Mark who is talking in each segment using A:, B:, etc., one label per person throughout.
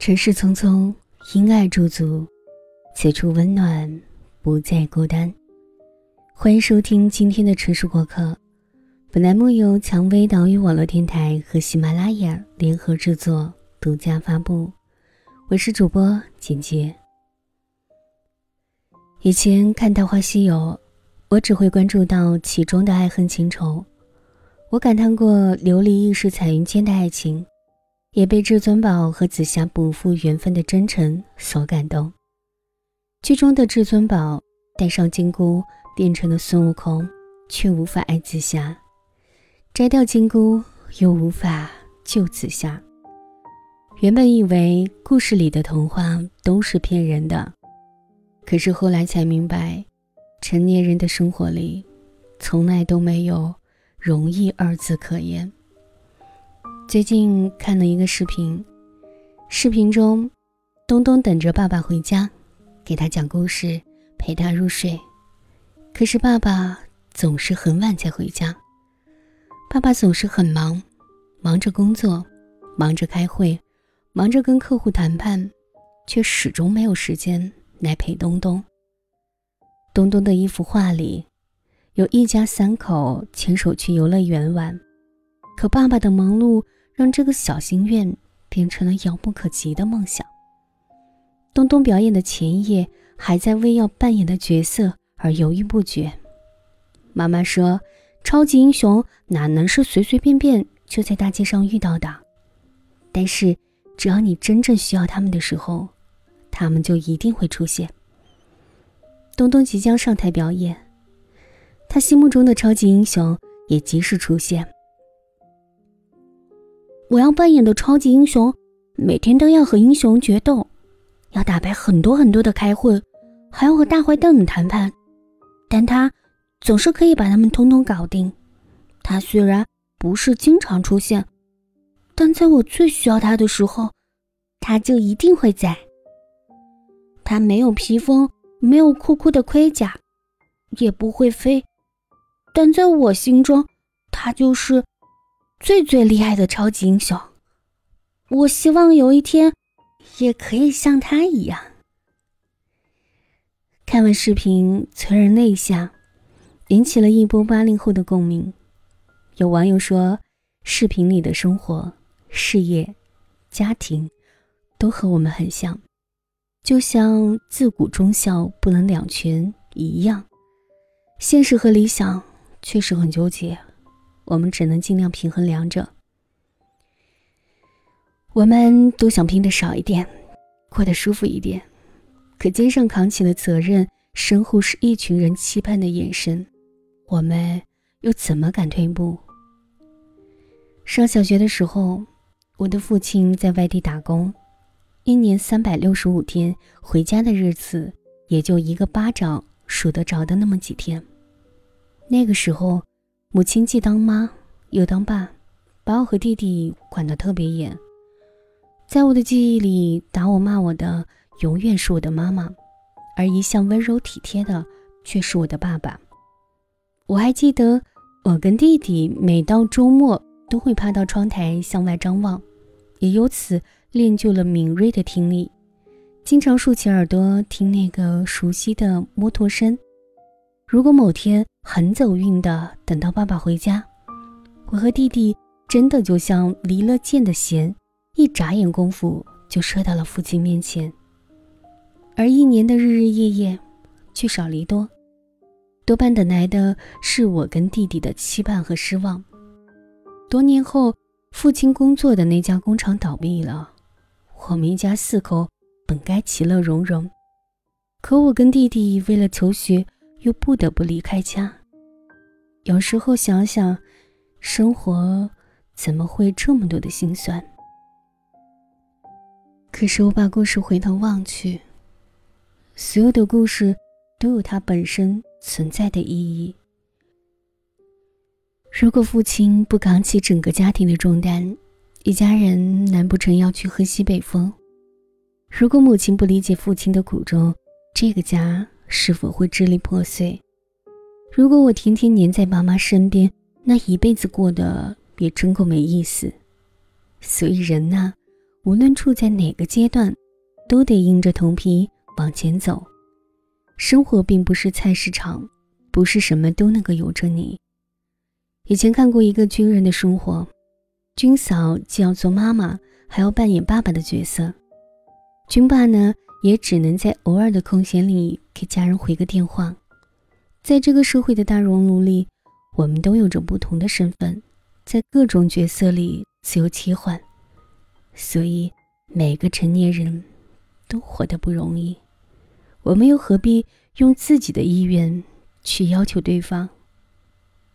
A: 尘世匆匆，因爱驻足，此处温暖，不再孤单。欢迎收听今天的城市过客。本栏目由蔷薇岛屿网络电台和喜马拉雅联合制作，独家发布。我是主播简洁。以前看《大话西游》，我只会关注到其中的爱恨情仇，我感叹过琉璃异世彩云间的爱情。也被至尊宝和紫霞不负缘分的真诚所感动。剧中的至尊宝戴上金箍变成了孙悟空，却无法爱紫霞；摘掉金箍又无法救紫霞。原本以为故事里的童话都是骗人的，可是后来才明白，成年人的生活里，从来都没有容易二字可言。最近看了一个视频，视频中，东东等着爸爸回家，给他讲故事，陪他入睡。可是爸爸总是很晚才回家。爸爸总是很忙，忙着工作，忙着开会，忙着跟客户谈判，却始终没有时间来陪东东。东东的一幅画里，有一家三口牵手去游乐园玩，可爸爸的忙碌。让这个小心愿变成了遥不可及的梦想。东东表演的前夜，还在为要扮演的角色而犹豫不决。妈妈说：“超级英雄哪能是随随便便就在大街上遇到的？但是，只要你真正需要他们的时候，他们就一定会出现。”东东即将上台表演，他心目中的超级英雄也及时出现。我要扮演的超级英雄，每天都要和英雄决斗，要打败很多很多的开会，还要和大坏蛋们谈判，但他总是可以把他们通通搞定。他虽然不是经常出现，但在我最需要他的时候，他就一定会在。他没有披风，没有酷酷的盔甲，也不会飞，但在我心中，他就是。最最厉害的超级英雄，我希望有一天也可以像他一样。看完视频，催人泪下，引起了一波八零后的共鸣。有网友说，视频里的生活、事业、家庭，都和我们很像，就像自古忠孝不能两全一样，现实和理想确实很纠结。我们只能尽量平衡两者。我们都想拼的少一点，过得舒服一点，可肩上扛起了责任，身后是一群人期盼的眼神，我们又怎么敢退步？上小学的时候，我的父亲在外地打工，一年三百六十五天，回家的日子也就一个巴掌数得着的那么几天。那个时候。母亲既当妈又当爸，把我和弟弟管得特别严。在我的记忆里，打我骂我的永远是我的妈妈，而一向温柔体贴的却是我的爸爸。我还记得，我跟弟弟每到周末都会趴到窗台向外张望，也由此练就了敏锐的听力，经常竖起耳朵听那个熟悉的摩托声。如果某天很走运的等到爸爸回家，我和弟弟真的就像离了箭的弦，一眨眼功夫就射到了父亲面前。而一年的日日夜夜，聚少离多，多半等来的是我跟弟弟的期盼和失望。多年后，父亲工作的那家工厂倒闭了，我们一家四口本该其乐融融，可我跟弟弟为了求学。又不得不离开家。有时候想想，生活怎么会这么多的心酸？可是我把故事回头望去，所有的故事都有它本身存在的意义。如果父亲不扛起整个家庭的重担，一家人难不成要去喝西北风？如果母亲不理解父亲的苦衷，这个家……是否会支离破碎？如果我天天黏在爸妈身边，那一辈子过得也真够没意思。所以人呐，无论处在哪个阶段，都得硬着头皮往前走。生活并不是菜市场，不是什么都能够由着你。以前看过一个军人的生活，军嫂既要做妈妈，还要扮演爸爸的角色，军爸呢，也只能在偶尔的空闲里给家人回个电话。在这个社会的大熔炉里，我们都有着不同的身份，在各种角色里自由切换，所以每个成年人都活得不容易。我们又何必用自己的意愿去要求对方？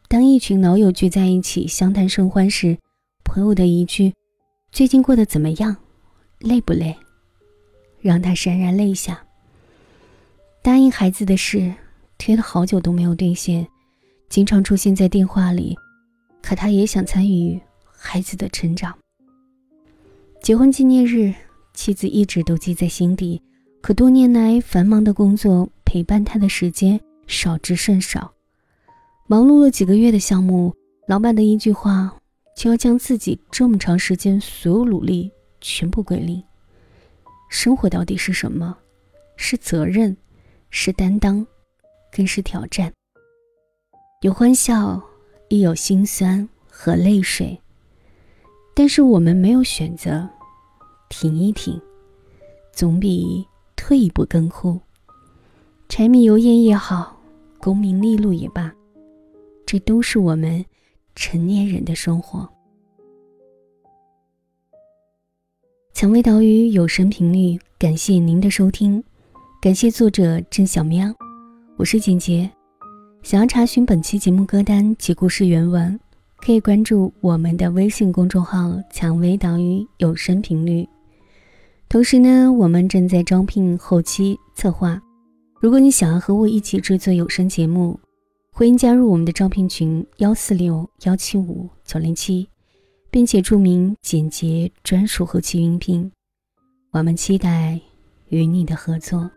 A: 当一群老友聚在一起相谈甚欢时，朋友的一句“最近过得怎么样？累不累？”让他潸然泪下。答应孩子的事。推了好久都没有兑现，经常出现在电话里。可他也想参与孩子的成长。结婚纪念日，妻子一直都记在心底。可多年来繁忙的工作陪伴他的时间少之甚少。忙碌了几个月的项目，老板的一句话就要将自己这么长时间所有努力全部归零。生活到底是什么？是责任，是担当。更是挑战，有欢笑，亦有心酸和泪水。但是我们没有选择，停一停，总比退一步更酷。柴米油盐也好，功名利禄也罢，这都是我们成年人的生活。蔷薇岛屿有声频率，感谢您的收听，感谢作者郑小喵。我是简洁，想要查询本期节目歌单及故事原文，可以关注我们的微信公众号“蔷薇岛屿有声频率”。同时呢，我们正在招聘后期策划。如果你想要和我一起制作有声节目，欢迎加入我们的招聘群：幺四六幺七五九零七，并且注明“简洁专属后期音频”。我们期待与你的合作。